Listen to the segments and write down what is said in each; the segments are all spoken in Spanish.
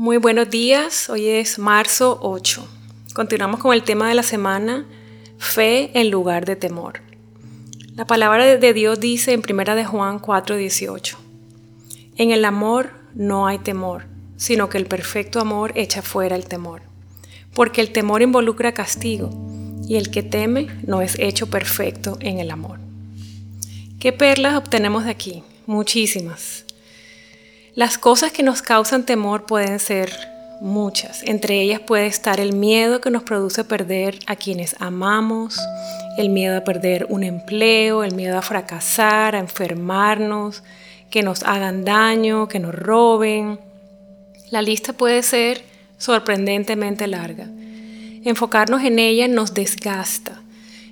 Muy buenos días, hoy es marzo 8. Continuamos con el tema de la semana, fe en lugar de temor. La palabra de Dios dice en 1 de Juan 4:18, en el amor no hay temor, sino que el perfecto amor echa fuera el temor, porque el temor involucra castigo, y el que teme no es hecho perfecto en el amor. ¿Qué perlas obtenemos de aquí? Muchísimas. Las cosas que nos causan temor pueden ser muchas. Entre ellas puede estar el miedo que nos produce perder a quienes amamos, el miedo a perder un empleo, el miedo a fracasar, a enfermarnos, que nos hagan daño, que nos roben. La lista puede ser sorprendentemente larga. Enfocarnos en ella nos desgasta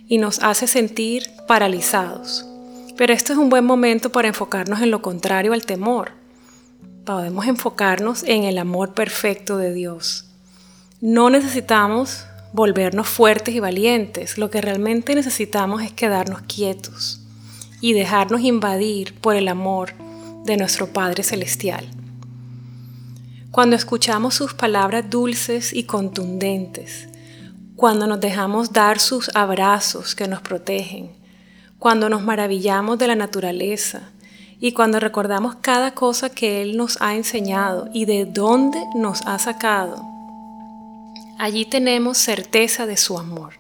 y nos hace sentir paralizados. Pero este es un buen momento para enfocarnos en lo contrario al temor podemos enfocarnos en el amor perfecto de Dios. No necesitamos volvernos fuertes y valientes, lo que realmente necesitamos es quedarnos quietos y dejarnos invadir por el amor de nuestro Padre Celestial. Cuando escuchamos sus palabras dulces y contundentes, cuando nos dejamos dar sus abrazos que nos protegen, cuando nos maravillamos de la naturaleza, y cuando recordamos cada cosa que Él nos ha enseñado y de dónde nos ha sacado, allí tenemos certeza de su amor.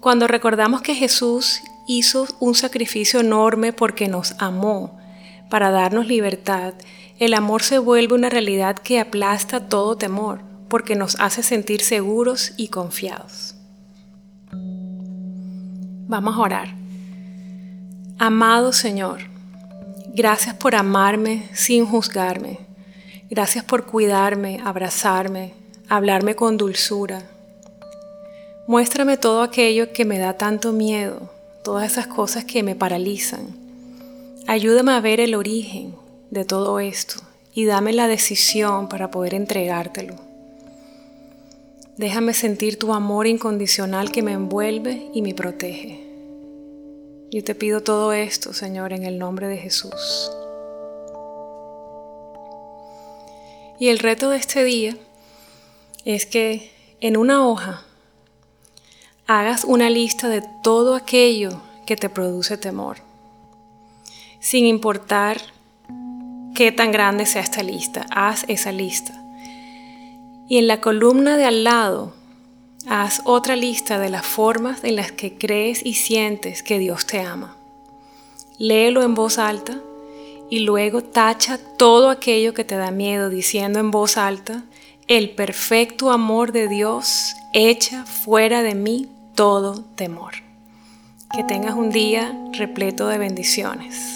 Cuando recordamos que Jesús hizo un sacrificio enorme porque nos amó, para darnos libertad, el amor se vuelve una realidad que aplasta todo temor, porque nos hace sentir seguros y confiados. Vamos a orar. Amado Señor, Gracias por amarme sin juzgarme. Gracias por cuidarme, abrazarme, hablarme con dulzura. Muéstrame todo aquello que me da tanto miedo, todas esas cosas que me paralizan. Ayúdame a ver el origen de todo esto y dame la decisión para poder entregártelo. Déjame sentir tu amor incondicional que me envuelve y me protege. Yo te pido todo esto, Señor, en el nombre de Jesús. Y el reto de este día es que en una hoja hagas una lista de todo aquello que te produce temor, sin importar qué tan grande sea esta lista, haz esa lista. Y en la columna de al lado Haz otra lista de las formas en las que crees y sientes que Dios te ama. Léelo en voz alta y luego tacha todo aquello que te da miedo diciendo en voz alta, el perfecto amor de Dios echa fuera de mí todo temor. Que tengas un día repleto de bendiciones.